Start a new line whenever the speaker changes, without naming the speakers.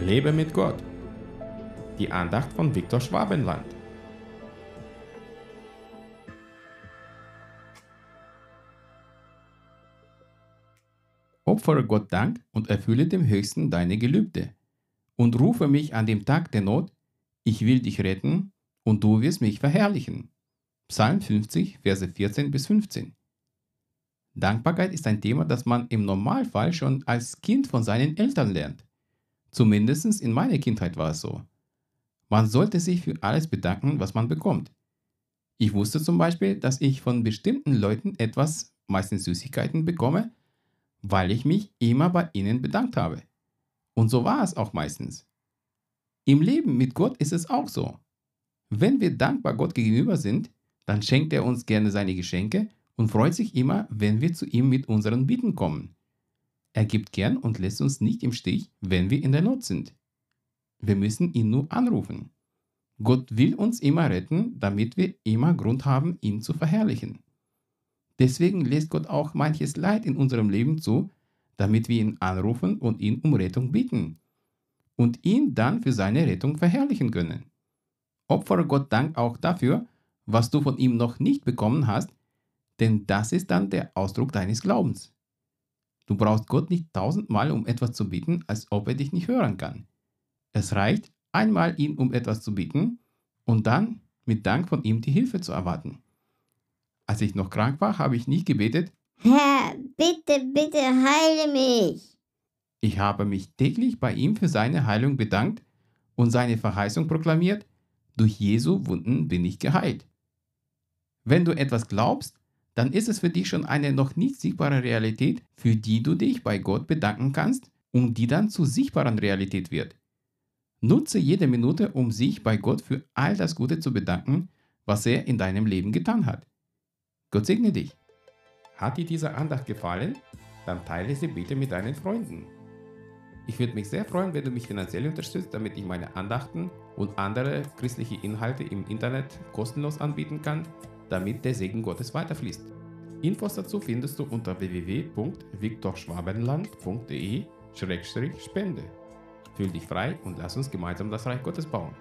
Lebe mit Gott. Die Andacht von Viktor Schwabenland. Opfere Gott Dank und erfülle dem Höchsten deine Gelübde. Und rufe mich an dem Tag der Not, ich will dich retten und du wirst mich verherrlichen. Psalm 50, Verse 14 bis 15. Dankbarkeit ist ein Thema, das man im Normalfall schon als Kind von seinen Eltern lernt. Zumindest in meiner Kindheit war es so. Man sollte sich für alles bedanken, was man bekommt. Ich wusste zum Beispiel, dass ich von bestimmten Leuten etwas, meistens Süßigkeiten, bekomme, weil ich mich immer bei ihnen bedankt habe. Und so war es auch meistens. Im Leben mit Gott ist es auch so. Wenn wir dankbar Gott gegenüber sind, dann schenkt er uns gerne seine Geschenke und freut sich immer, wenn wir zu ihm mit unseren Bitten kommen. Er gibt gern und lässt uns nicht im Stich, wenn wir in der Not sind. Wir müssen ihn nur anrufen. Gott will uns immer retten, damit wir immer Grund haben, ihn zu verherrlichen. Deswegen lässt Gott auch manches Leid in unserem Leben zu, damit wir ihn anrufen und ihn um Rettung bitten und ihn dann für seine Rettung verherrlichen können. Opfere Gott Dank auch dafür, was du von ihm noch nicht bekommen hast, denn das ist dann der Ausdruck deines Glaubens. Du brauchst Gott nicht tausendmal um etwas zu bitten, als ob er dich nicht hören kann. Es reicht, einmal ihn um etwas zu bitten und dann mit Dank von ihm die Hilfe zu erwarten. Als ich noch krank war, habe ich nicht gebetet,
Herr, bitte, bitte heile mich.
Ich habe mich täglich bei ihm für seine Heilung bedankt und seine Verheißung proklamiert, durch Jesu Wunden bin ich geheilt. Wenn du etwas glaubst, dann ist es für dich schon eine noch nicht sichtbare Realität, für die du dich bei Gott bedanken kannst und die dann zur sichtbaren Realität wird. Nutze jede Minute, um sich bei Gott für all das Gute zu bedanken, was er in deinem Leben getan hat. Gott segne dich. Hat dir diese Andacht gefallen? Dann teile sie bitte mit deinen Freunden. Ich würde mich sehr freuen, wenn du mich finanziell unterstützt, damit ich meine Andachten und andere christliche Inhalte im Internet kostenlos anbieten kann damit der Segen Gottes weiterfließt. Infos dazu findest du unter www.viktorschwabenland.de-spende. Fühl dich frei und lass uns gemeinsam das Reich Gottes bauen.